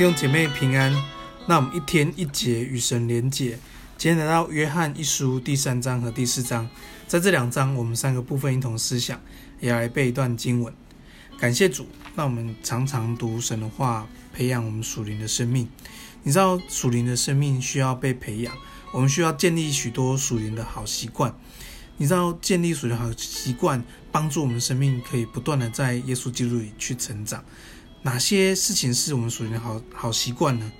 弟兄姐妹平安，那我们一天一节与神连结。今天来到约翰一书第三章和第四章，在这两章我们三个部分一同思想，也来背一段经文。感谢主，让我们常常读神的话，培养我们属灵的生命。你知道属灵的生命需要被培养，我们需要建立许多属灵的好习惯。你知道建立属灵好习惯，帮助我们生命可以不断的在耶稣基督里去成长。哪些事情是我们属灵的好好习惯呢？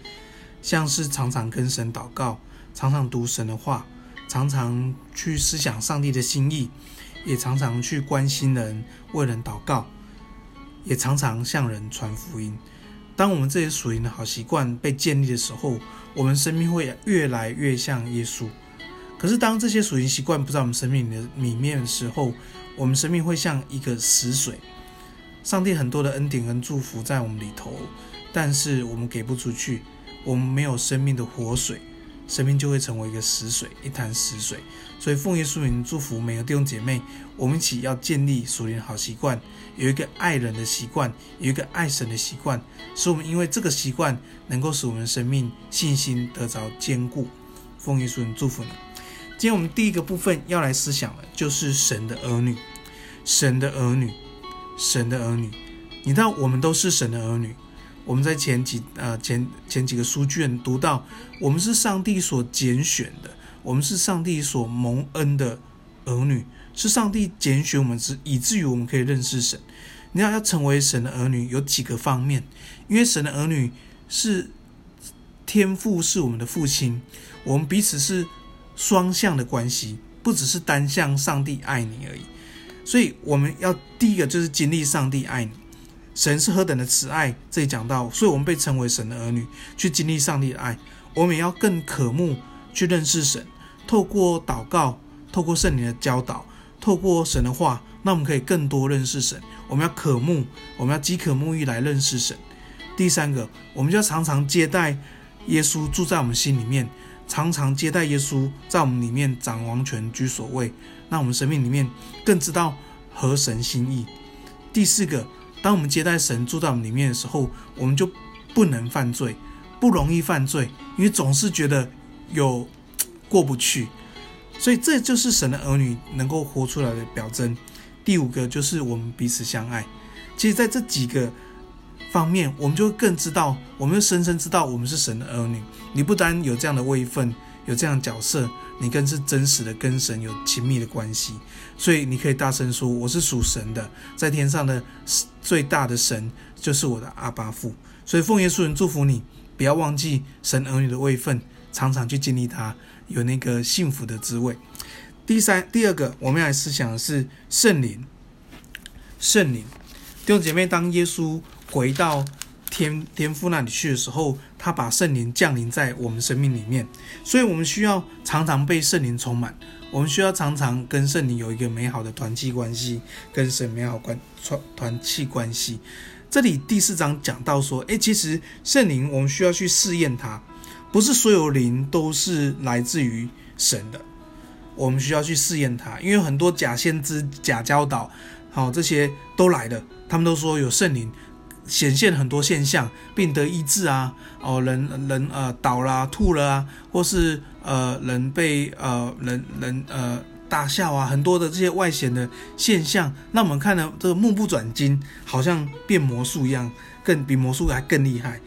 像是常常跟神祷告，常常读神的话，常常去思想上帝的心意，也常常去关心人，为人祷告，也常常向人传福音。当我们这些属灵的好习惯被建立的时候，我们生命会越来越像耶稣。可是当这些属灵习惯不在我们生命的里面的时候，我们生命会像一个死水。上帝很多的恩典跟祝福在我们里头，但是我们给不出去，我们没有生命的活水，生命就会成为一个死水，一潭死水。所以奉耶稣名祝福每个弟兄姐妹，我们一起要建立属灵好习惯，有一个爱人的习惯，有一个爱神的习惯，使我们因为这个习惯能够使我们生命信心得着坚固。奉耶稣名祝福你。今天我们第一个部分要来思想的，就是神的儿女，神的儿女。神的儿女，你知道我们都是神的儿女。我们在前几呃前前几个书卷读到，我们是上帝所拣选的，我们是上帝所蒙恩的儿女，是上帝拣选我们之以至于我们可以认识神。你要要成为神的儿女，有几个方面，因为神的儿女是天父是我们的父亲，我们彼此是双向的关系，不只是单向上帝爱你而已。所以我们要第一个就是经历上帝爱你，神是何等的慈爱，这里讲到，所以我们被称为神的儿女，去经历上帝的爱。我们也要更渴慕去认识神，透过祷告，透过圣灵的教导，透过神的话，那我们可以更多认识神。我们要渴慕，我们要饥渴沐浴来认识神。第三个，我们就要常常接待耶稣住在我们心里面，常常接待耶稣在我们里面掌王权居首位。那我们生命里面更知道合神心意。第四个，当我们接待神住在我们里面的时候，我们就不能犯罪，不容易犯罪，因为总是觉得有过不去。所以这就是神的儿女能够活出来的表征。第五个就是我们彼此相爱。其实，在这几个方面，我们就更知道，我们就深深知道我们是神的儿女。你不单有这样的位分，有这样角色。你更是真实的跟神有亲密的关系，所以你可以大声说：“我是属神的，在天上的最大的神就是我的阿爸父。”所以奉耶稣人祝福你，不要忘记神儿女的位分，常常去经历他，有那个幸福的滋味。第三、第二个，我们要来思想的是圣灵。圣灵，弟兄姐妹，当耶稣回到天天父那里去的时候，他把圣灵降临在我们生命里面，所以我们需要常常被圣灵充满，我们需要常常跟圣灵有一个美好的团契关系，跟神美好关团团契关系。这里第四章讲到说，诶，其实圣灵我们需要去试验它，不是所有灵都是来自于神的，我们需要去试验它，因为很多假先知、假教导，好，这些都来的，他们都说有圣灵。显现很多现象，病得医治啊，哦，人人呃倒了、吐了啊，或是呃人被呃人人呃大笑啊，很多的这些外显的现象，那我们看了这个目不转睛，好像变魔术一样，更比魔术还更厉害。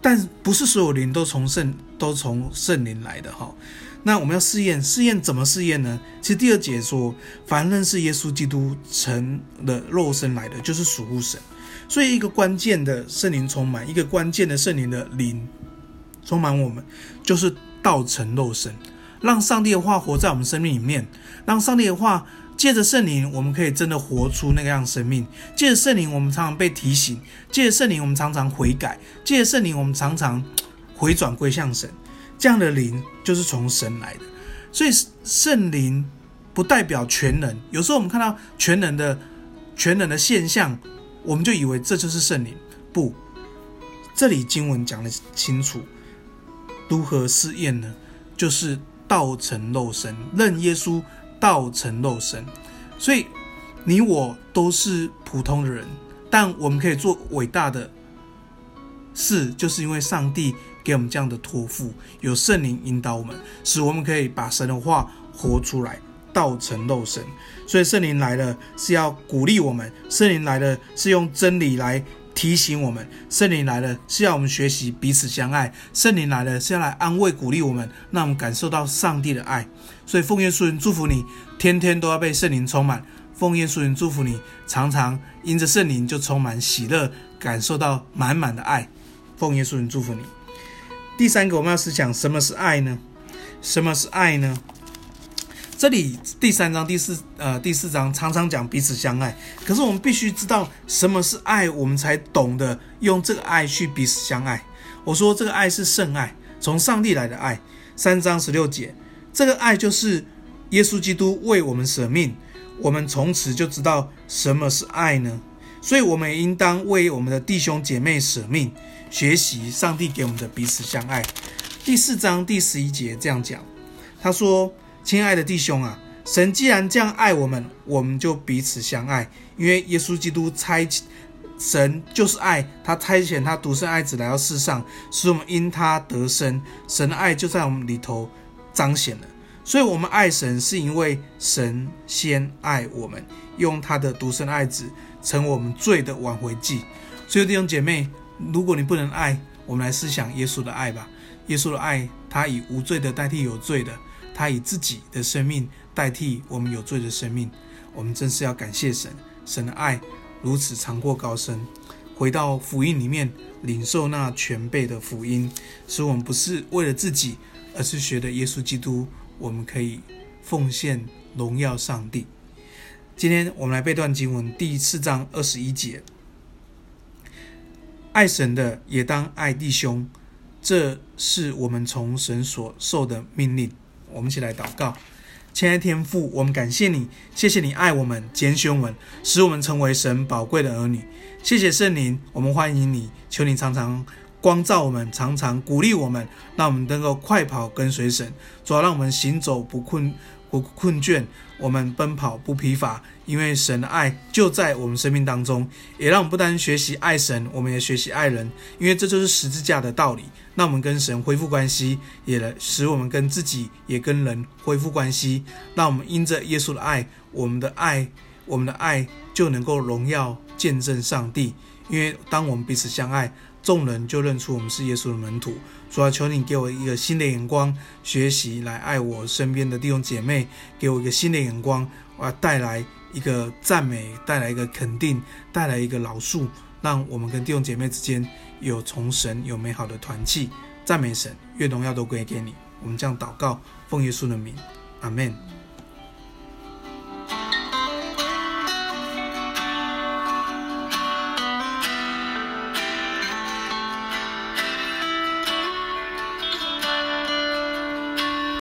但不是所有灵都从圣都从圣灵来的哈、哦。那我们要试验，试验怎么试验呢？其实第二节说，凡认识耶稣基督成了肉身来的，就是属乎神。所以，一个关键的圣灵充满，一个关键的圣灵的灵充满我们，就是道成肉身，让上帝的话活在我们生命里面，让上帝的话借着圣灵，我们可以真的活出那个样生命。借着圣灵，我们常常被提醒；借着圣灵，我们常常悔改；借着圣灵，我们常常回转归向神。这样的灵就是从神来的。所以，圣灵不代表全能。有时候我们看到全能的全能的现象。我们就以为这就是圣灵，不，这里经文讲的清楚，如何试验呢？就是道成肉身，认耶稣道成肉身。所以你我都是普通的人，但我们可以做伟大的事，就是因为上帝给我们这样的托付，有圣灵引导我们，使我们可以把神的话活出来，道成肉身。所以圣灵来了是要鼓励我们，圣灵来了是用真理来提醒我们，圣灵来了是要我们学习彼此相爱，圣灵来了是要来安慰鼓励我们，让我们感受到上帝的爱。所以奉耶稣名祝福你，天天都要被圣灵充满。奉耶稣名祝福你，常常因着圣灵就充满喜乐，感受到满满的爱。奉耶稣名祝福你。第三个，我们要思想什么是爱呢？什么是爱呢？这里第三章第四呃第四章常常讲彼此相爱，可是我们必须知道什么是爱，我们才懂得用这个爱去彼此相爱。我说这个爱是圣爱，从上帝来的爱。三章十六节，这个爱就是耶稣基督为我们舍命。我们从此就知道什么是爱呢？所以，我们也应当为我们的弟兄姐妹舍命，学习上帝给我们的彼此相爱。第四章第十一节这样讲，他说：“亲爱的弟兄啊，神既然这样爱我们，我们就彼此相爱，因为耶稣基督差神就是爱，他差遣他独生爱子来到世上，使我们因他得生，神的爱就在我们里头彰显了。”所以，我们爱神是因为神先爱我们，用他的独生爱子成我们罪的挽回祭。所以，弟兄姐妹，如果你不能爱，我们来思想耶稣的爱吧。耶稣的爱，他以无罪的代替有罪的，他以自己的生命代替我们有罪的生命。我们真是要感谢神，神的爱如此长阔高深。回到福音里面，领受那全备的福音，使我们不是为了自己，而是学的耶稣基督。我们可以奉献荣耀上帝。今天我们来背段经文，第四章二十一节：爱神的也当爱弟兄，这是我们从神所受的命令。我们一起来祷告，亲爱的天父，我们感谢你，谢谢你爱我们，拣选我们，使我们成为神宝贵的儿女。谢谢圣灵，我们欢迎你，求你常常。光照我们，常常鼓励我们，让我们能够快跑跟随神，主要让我们行走不困不困倦，我们奔跑不疲乏，因为神的爱就在我们生命当中，也让我们不单学习爱神，我们也学习爱人，因为这就是十字架的道理。那我们跟神恢复关系，也使我们跟自己也跟人恢复关系。那我们因着耶稣的爱，我们的爱，我们的爱就能够荣耀见证上帝。因为当我们彼此相爱。众人就认出我们是耶稣的门徒。主啊，求你给我一个新的眼光，学习来爱我身边的弟兄姐妹，给我一个新的眼光，我要带来一个赞美，带来一个肯定，带来一个饶恕，让我们跟弟兄姐妹之间有从神有美好的团契。赞美神，愿荣耀都归给你。我们这样祷告，奉耶稣的名，阿门。